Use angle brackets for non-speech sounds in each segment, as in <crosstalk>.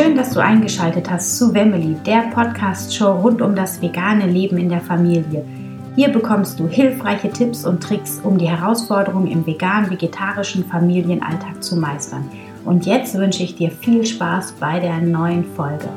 Schön, dass du eingeschaltet hast zu Wemmeli, der Podcast-Show rund um das vegane Leben in der Familie. Hier bekommst du hilfreiche Tipps und Tricks, um die Herausforderungen im vegan-vegetarischen Familienalltag zu meistern. Und jetzt wünsche ich dir viel Spaß bei der neuen Folge.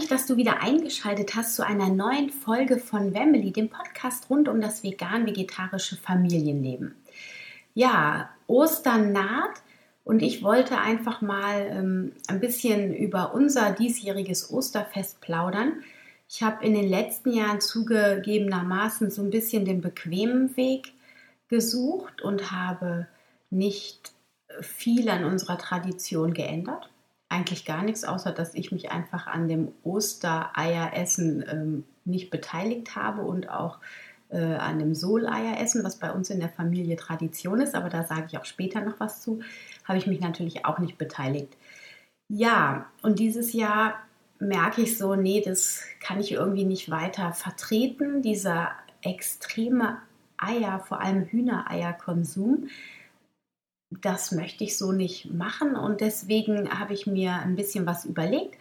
Mich, dass du wieder eingeschaltet hast zu einer neuen Folge von Family, dem Podcast rund um das vegan-vegetarische Familienleben. Ja, Ostern naht und ich wollte einfach mal ähm, ein bisschen über unser diesjähriges Osterfest plaudern. Ich habe in den letzten Jahren zugegebenermaßen so ein bisschen den bequemen Weg gesucht und habe nicht viel an unserer Tradition geändert eigentlich gar nichts, außer dass ich mich einfach an dem Ostereieressen ähm, nicht beteiligt habe und auch äh, an dem Soleieressen, was bei uns in der Familie Tradition ist, aber da sage ich auch später noch was zu, habe ich mich natürlich auch nicht beteiligt. Ja, und dieses Jahr merke ich so, nee, das kann ich irgendwie nicht weiter vertreten, dieser extreme Eier, vor allem Hühnereierkonsum das möchte ich so nicht machen und deswegen habe ich mir ein bisschen was überlegt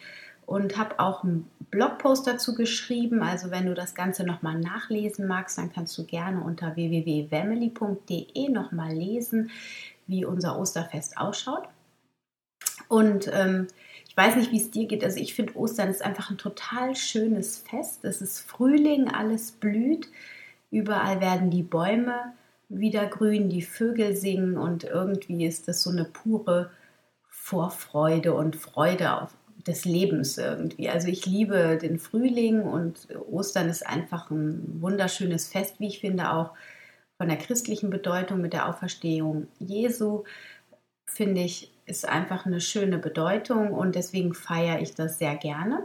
und habe auch einen Blogpost dazu geschrieben. Also wenn du das Ganze nochmal nachlesen magst, dann kannst du gerne unter www.family.de nochmal lesen, wie unser Osterfest ausschaut. Und ähm, ich weiß nicht, wie es dir geht. Also ich finde Ostern ist einfach ein total schönes Fest. Es ist Frühling, alles blüht. Überall werden die Bäume wieder grün, die Vögel singen und irgendwie ist das so eine pure Vorfreude und Freude auf des Lebens irgendwie. Also ich liebe den Frühling und Ostern ist einfach ein wunderschönes Fest, wie ich finde, auch von der christlichen Bedeutung mit der Auferstehung Jesu, finde ich, ist einfach eine schöne Bedeutung und deswegen feiere ich das sehr gerne.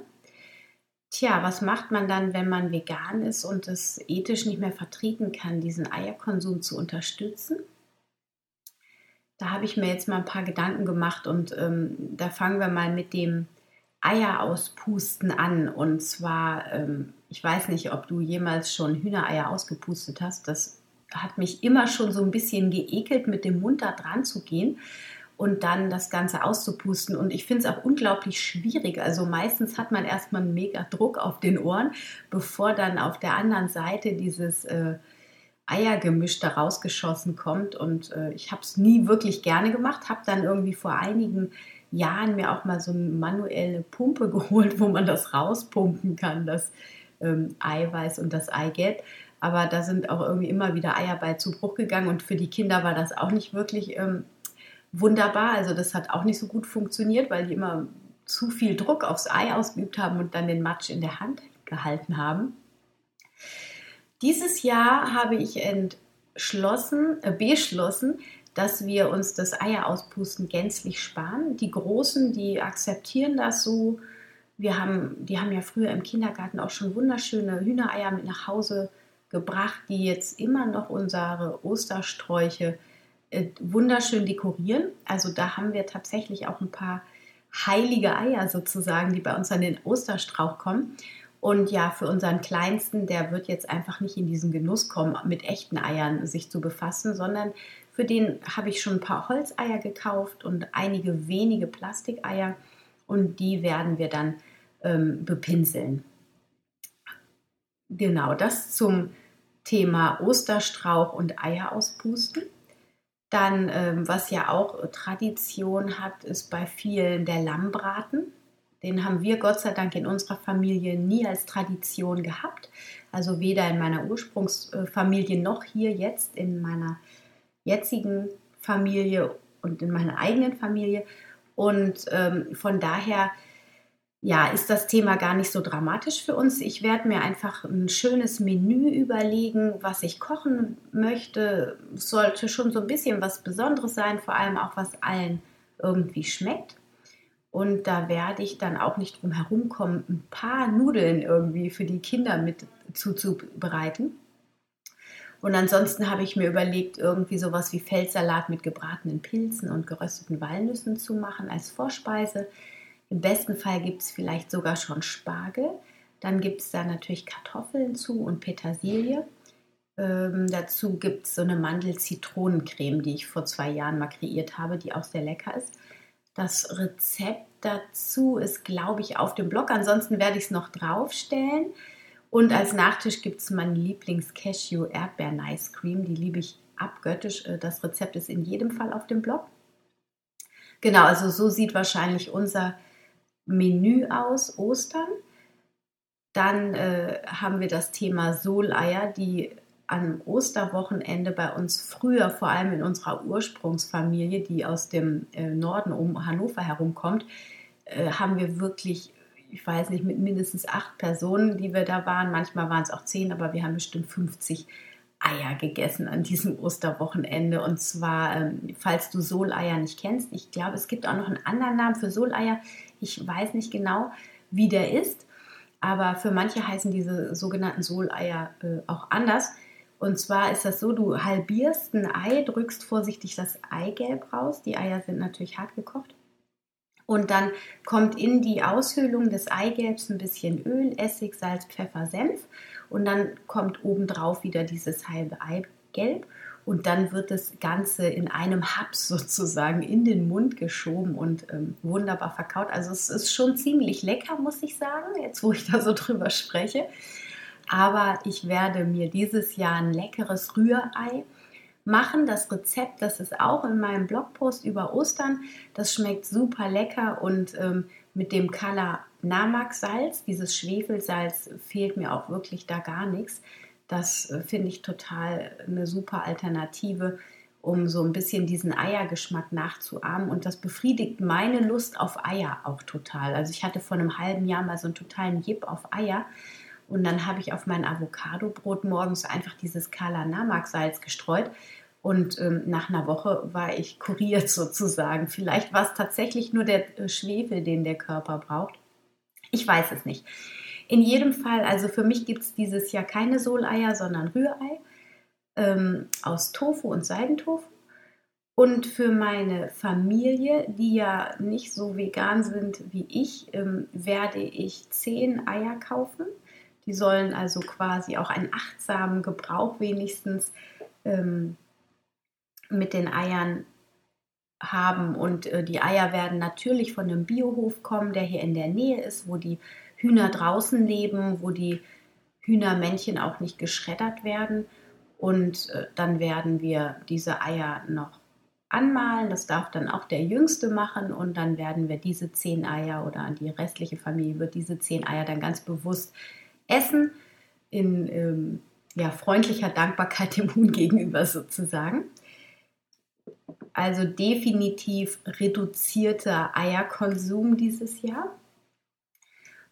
Tja, was macht man dann, wenn man vegan ist und es ethisch nicht mehr vertreten kann, diesen Eierkonsum zu unterstützen? Da habe ich mir jetzt mal ein paar Gedanken gemacht und ähm, da fangen wir mal mit dem Eier auspusten an. Und zwar, ähm, ich weiß nicht, ob du jemals schon Hühnereier ausgepustet hast. Das hat mich immer schon so ein bisschen geekelt, mit dem Mund da dran zu gehen und dann das Ganze auszupusten. Und ich finde es auch unglaublich schwierig. Also meistens hat man erstmal einen mega Druck auf den Ohren, bevor dann auf der anderen Seite dieses äh, Eiergemisch da rausgeschossen kommt. Und äh, ich habe es nie wirklich gerne gemacht, habe dann irgendwie vor einigen Jahren mir auch mal so eine manuelle Pumpe <laughs> geholt, wo man das rauspumpen kann, das ähm, Eiweiß und das Eigelb. Aber da sind auch irgendwie immer wieder Eier bei zu Bruch gegangen und für die Kinder war das auch nicht wirklich ähm, wunderbar. Also das hat auch nicht so gut funktioniert, weil die immer zu viel Druck aufs Ei ausgeübt haben und dann den Matsch in der Hand gehalten haben. Dieses Jahr habe ich entschlossen, äh, beschlossen, dass wir uns das Eierauspusten gänzlich sparen. Die Großen, die akzeptieren das so. Wir haben, die haben ja früher im Kindergarten auch schon wunderschöne Hühnereier mit nach Hause gebracht, die jetzt immer noch unsere Ostersträuche äh, wunderschön dekorieren. Also da haben wir tatsächlich auch ein paar heilige Eier sozusagen, die bei uns an den Osterstrauch kommen. Und ja, für unseren Kleinsten, der wird jetzt einfach nicht in diesen Genuss kommen, mit echten Eiern sich zu befassen, sondern für den habe ich schon ein paar Holzeier gekauft und einige wenige Plastikeier und die werden wir dann ähm, bepinseln. Genau, das zum Thema Osterstrauch und Eier auspusten. Dann, ähm, was ja auch Tradition hat, ist bei vielen der Lammbraten. Den haben wir Gott sei Dank in unserer Familie nie als Tradition gehabt. Also weder in meiner Ursprungsfamilie noch hier jetzt in meiner jetzigen Familie und in meiner eigenen Familie. Und ähm, von daher ja, ist das Thema gar nicht so dramatisch für uns. Ich werde mir einfach ein schönes Menü überlegen, was ich kochen möchte. Sollte schon so ein bisschen was Besonderes sein, vor allem auch was allen irgendwie schmeckt. Und da werde ich dann auch nicht drum herum kommen, ein paar Nudeln irgendwie für die Kinder mit zuzubereiten. Und ansonsten habe ich mir überlegt, irgendwie sowas wie Feldsalat mit gebratenen Pilzen und gerösteten Walnüssen zu machen als Vorspeise. Im besten Fall gibt es vielleicht sogar schon Spargel. Dann gibt es da natürlich Kartoffeln zu und Petersilie. Ähm, dazu gibt es so eine Mandel-Zitronencreme, die ich vor zwei Jahren mal kreiert habe, die auch sehr lecker ist. Das Rezept dazu ist, glaube ich, auf dem Blog. Ansonsten werde ich es noch draufstellen. Und als Nachtisch gibt es meinen Lieblings-Cashew-Erdbeeren-Ice Cream. Die liebe ich abgöttisch. Äh, das Rezept ist in jedem Fall auf dem Blog. Genau, also so sieht wahrscheinlich unser Menü aus, Ostern. Dann äh, haben wir das Thema Soleier, die am Osterwochenende bei uns früher, vor allem in unserer Ursprungsfamilie, die aus dem äh, Norden um Hannover herumkommt, äh, haben wir wirklich, ich weiß nicht, mit mindestens acht Personen, die wir da waren. Manchmal waren es auch zehn, aber wir haben bestimmt 50 Eier gegessen an diesem Osterwochenende. Und zwar, ähm, falls du Soleier nicht kennst, ich glaube, es gibt auch noch einen anderen Namen für Soleier. Ich weiß nicht genau, wie der ist. Aber für manche heißen diese sogenannten Soleier äh, auch anders. Und zwar ist das so, du halbierst ein Ei, drückst vorsichtig das Eigelb raus. Die Eier sind natürlich hart gekocht. Und dann kommt in die Aushöhlung des Eigelbs ein bisschen Öl, Essig, Salz, Pfeffer, Senf. Und dann kommt obendrauf wieder dieses halbe Eigelb. Und dann wird das Ganze in einem Haps <laughs> sozusagen in den Mund geschoben und ähm, wunderbar verkaut. Also es ist schon ziemlich lecker, muss ich sagen, jetzt wo ich da so <laughs> drüber spreche. Aber ich werde mir dieses Jahr ein leckeres Rührei machen. Das Rezept, das ist auch in meinem Blogpost über Ostern. Das schmeckt super lecker und ähm, mit dem Kala Namak Salz, dieses Schwefelsalz, fehlt mir auch wirklich da gar nichts. Das äh, finde ich total eine super Alternative, um so ein bisschen diesen Eiergeschmack nachzuahmen. Und das befriedigt meine Lust auf Eier auch total. Also ich hatte vor einem halben Jahr mal so einen totalen Jip auf Eier und dann habe ich auf mein Avocado-Brot morgens einfach dieses Kala Namak Salz gestreut. Und ähm, nach einer Woche war ich <laughs> kuriert sozusagen. Vielleicht war es tatsächlich nur der äh, Schwefel, den der Körper braucht. Ich weiß es nicht. In jedem Fall, also für mich gibt es dieses Jahr keine Soleier, sondern Rührei ähm, aus Tofu und Seidentofu. Und für meine Familie, die ja nicht so vegan sind wie ich, ähm, werde ich zehn Eier kaufen. Die sollen also quasi auch einen achtsamen Gebrauch wenigstens ähm, mit den Eiern haben. Und äh, die Eier werden natürlich von einem Biohof kommen, der hier in der Nähe ist, wo die Hühner draußen leben, wo die Hühnermännchen auch nicht geschreddert werden. Und äh, dann werden wir diese Eier noch anmalen. Das darf dann auch der Jüngste machen. Und dann werden wir diese zehn Eier oder die restliche Familie wird diese zehn Eier dann ganz bewusst essen, in ähm, ja, freundlicher Dankbarkeit dem Huhn gegenüber sozusagen. Also definitiv reduzierter Eierkonsum dieses Jahr.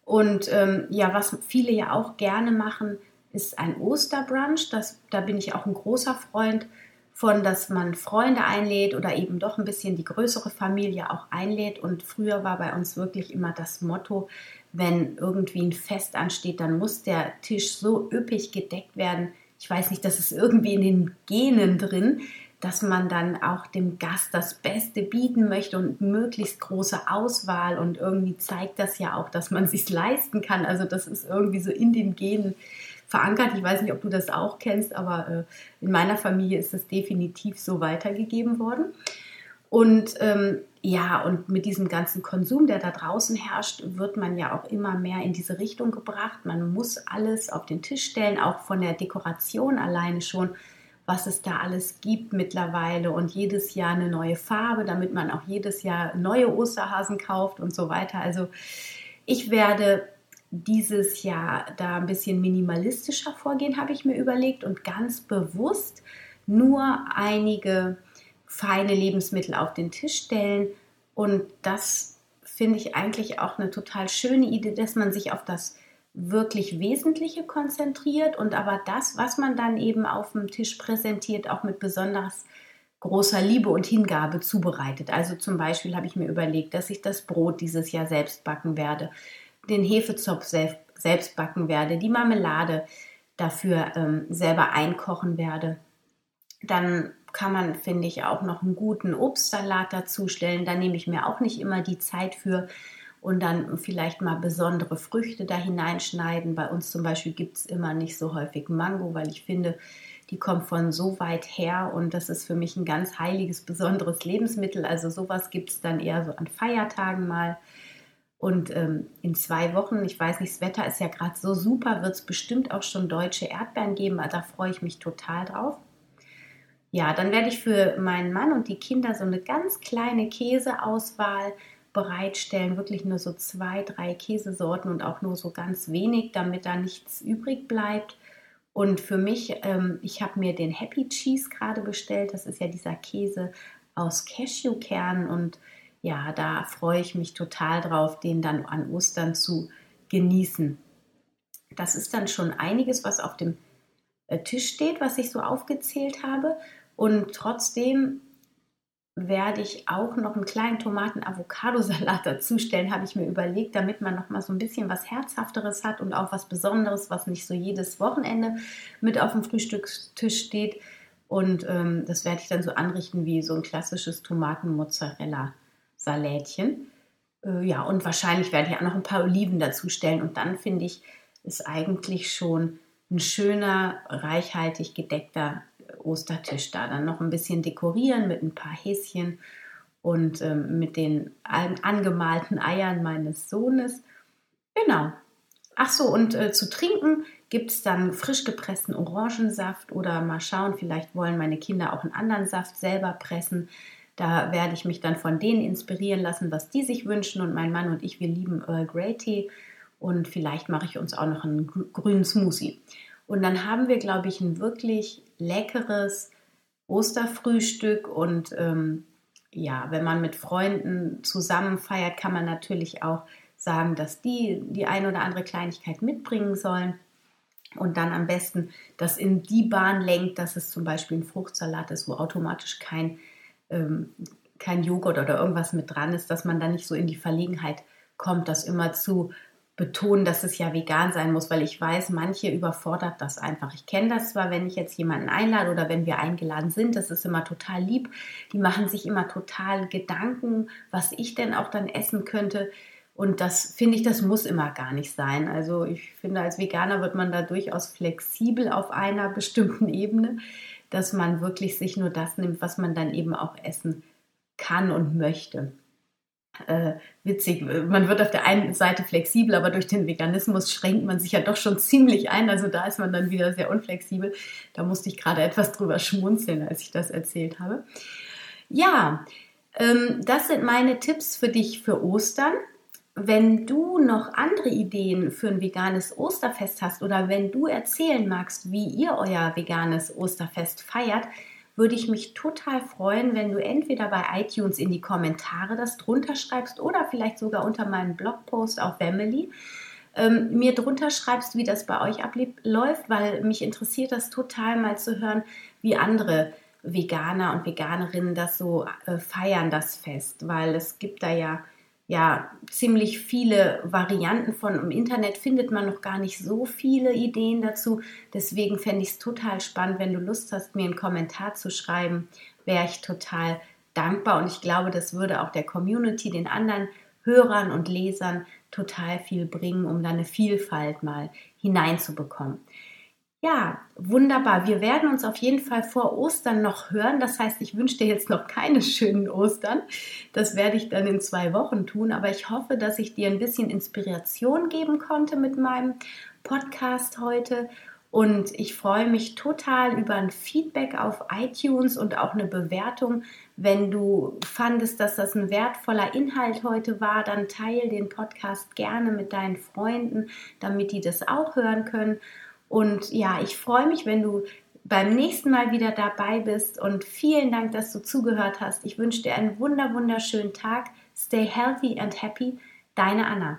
Und ähm, ja, was viele ja auch gerne machen, ist ein Osterbrunch. Das, da bin ich auch ein großer Freund von, dass man Freunde einlädt oder eben doch ein bisschen die größere Familie auch einlädt. Und früher war bei uns wirklich immer das Motto, wenn irgendwie ein Fest ansteht, dann muss der Tisch so üppig gedeckt werden. Ich weiß nicht, das ist irgendwie in den Genen drin, dass man dann auch dem Gast das Beste bieten möchte und möglichst große Auswahl und irgendwie zeigt das ja auch, dass man <laughs> sich leisten kann. Also das ist irgendwie so in den Genen verankert. Ich weiß nicht, ob du das auch kennst, aber äh, in meiner Familie ist das definitiv so weitergegeben worden. Und ähm, ja, und mit diesem ganzen Konsum, der da draußen herrscht, wird man ja auch immer mehr in diese Richtung gebracht. Man muss alles auf den Tisch stellen, auch von der Dekoration alleine schon, was es da alles gibt mittlerweile und jedes Jahr eine neue Farbe, damit man auch jedes Jahr neue Osterhasen kauft und so weiter. Also ich werde dieses Jahr da ein bisschen minimalistischer vorgehen, habe ich mir überlegt und ganz bewusst nur einige feine Lebensmittel auf den Tisch stellen. Und das finde ich eigentlich auch eine total schöne Idee, dass man sich auf das wirklich Wesentliche konzentriert und aber das, was man dann eben auf dem Tisch präsentiert, auch mit besonders großer Liebe und Hingabe zubereitet. Also zum Beispiel habe ich mir überlegt, dass ich das Brot dieses Jahr selbst backen werde, den Hefezopf selbst backen werde, die Marmelade, dafür ähm, selber einkochen werde. Dann kann man, finde ich, auch noch einen guten Obstsalat dazustellen. Da nehme ich mir auch nicht immer die Zeit für und dann vielleicht mal besondere Früchte da hineinschneiden. Bei uns zum Beispiel gibt es immer nicht so häufig Mango, weil ich finde, die kommt von so weit her und das ist für mich ein ganz heiliges, besonderes Lebensmittel. Also sowas gibt es dann eher so an Feiertagen mal. Und ähm, in zwei Wochen, ich weiß nicht, das Wetter ist ja gerade so super, wird es bestimmt auch schon deutsche Erdbeeren geben. Da freue ich mich total drauf. Ja, dann werde ich für meinen Mann und die Kinder so eine ganz kleine Käseauswahl bereitstellen. Wirklich nur so zwei, drei Käsesorten und auch nur so ganz wenig, damit da nichts übrig bleibt. Und für mich, ähm, ich habe mir den Happy Cheese gerade bestellt. Das ist ja dieser Käse aus Cashewkernen und ja, da freue ich mich total drauf, den dann an Ostern zu genießen. Das ist dann schon einiges, was auf dem äh, Tisch steht, was ich so aufgezählt habe. Und trotzdem werde ich auch noch einen kleinen Tomaten-Avocado-Salat <laughs> dazustellen, habe ich mir überlegt, damit man noch mal so ein bisschen was Herzhafteres hat und auch was Besonderes, was nicht so jedes Wochenende mit auf dem Frühstückstisch steht. Und ähm, das werde ich dann so anrichten wie so ein klassisches Tomaten-Mozzarella-Salätchen. Äh, ja, und wahrscheinlich werde ich auch noch ein paar Oliven dazustellen. Und dann finde ich, ist eigentlich schon ein schöner, reichhaltig gedeckter Ostertisch da. Dann noch ein bisschen dekorieren mit ein paar Häschen und ähm, mit den angemalten Eiern meines Sohnes. Genau. Ach so, und äh, zu trinken gibt es dann frisch gepressten Orangensaft oder mal schauen, vielleicht wollen meine Kinder auch einen anderen Saft selber pressen. Da werde ich mich dann von denen inspirieren lassen, was die sich wünschen. Und mein Mann und ich, wir lieben Earl Grey Tee. Und vielleicht mache ich uns auch noch einen grünen Smoothie. Und dann haben wir, glaube ich, ein wirklich leckeres Osterfrühstück. Und ähm, ja, wenn man mit Freunden zusammen feiert, kann man natürlich auch sagen, dass die die eine oder andere Kleinigkeit mitbringen sollen. Und dann am besten das in die Bahn lenkt, dass es zum Beispiel ein Fruchtsalat ist, wo automatisch kein, ähm, kein Joghurt oder irgendwas mit dran ist, dass man dann nicht so in die Verlegenheit kommt, das immer zu betonen, dass es ja vegan sein muss, weil ich weiß, manche überfordert das einfach. Ich kenne das zwar, wenn ich jetzt jemanden einlade oder wenn wir eingeladen sind, das ist immer total lieb. Die machen sich immer total Gedanken, was ich denn auch dann essen könnte. Und das finde ich, das muss immer gar nicht sein. Also ich finde, als Veganer wird man da durchaus flexibel auf einer <laughs> bestimmten Ebene, dass man wirklich sich nur das nimmt, was man dann eben auch essen kann und möchte äh, witzig. Man wird auf der einen Seite flexibel, aber durch den Veganismus schränkt man sich ja doch schon ziemlich ein. Also da ist man dann wieder sehr unflexibel. Da musste ich gerade etwas drüber schmunzeln, als ich das erzählt habe. Ja, ähm, das sind meine Tipps für dich für Ostern. Wenn du noch andere Ideen für ein veganes Osterfest hast oder wenn du erzählen magst, wie ihr euer veganes Osterfest feiert, würde ich mich total freuen, wenn du entweder bei iTunes in die Kommentare das drunter schreibst oder vielleicht sogar unter meinem Blogpost auf Family ähm, mir drunter schreibst, wie das bei euch abläuft, weil mich interessiert das total mal zu hören, wie andere Veganer und Veganerinnen das so äh, feiern, das Fest, weil es gibt da ja ja ziemlich viele Varianten von. Im Internet findet man noch gar nicht so viele Ideen dazu. Deswegen fände ich es total spannend, wenn du Lust hast, mir einen Kommentar zu schreiben, wäre ich total dankbar. Und ich glaube, das würde auch der Community, den anderen Hörern und Lesern total viel bringen, um da eine Vielfalt mal hineinzubekommen. Ja, wunderbar. Wir werden uns auf jeden Fall vor Ostern noch hören. Das heißt, ich wünsche dir jetzt noch keine schönen Ostern. Das werde ich dann in zwei Wochen tun. Aber ich hoffe, dass ich dir ein bisschen Inspiration geben konnte mit meinem Podcast heute. Und ich freue mich total über ein Feedback auf iTunes und auch eine Bewertung. Wenn du fandest, dass das ein wertvoller Inhalt heute war, dann teile den Podcast gerne mit deinen Freunden, damit die das auch hören können. Und ja, ich freue mich, wenn du beim nächsten Mal wieder dabei bist und vielen Dank, dass du zugehört hast. Ich wünsche dir einen wunder wunderschönen Tag. Stay healthy and happy. Deine Anna.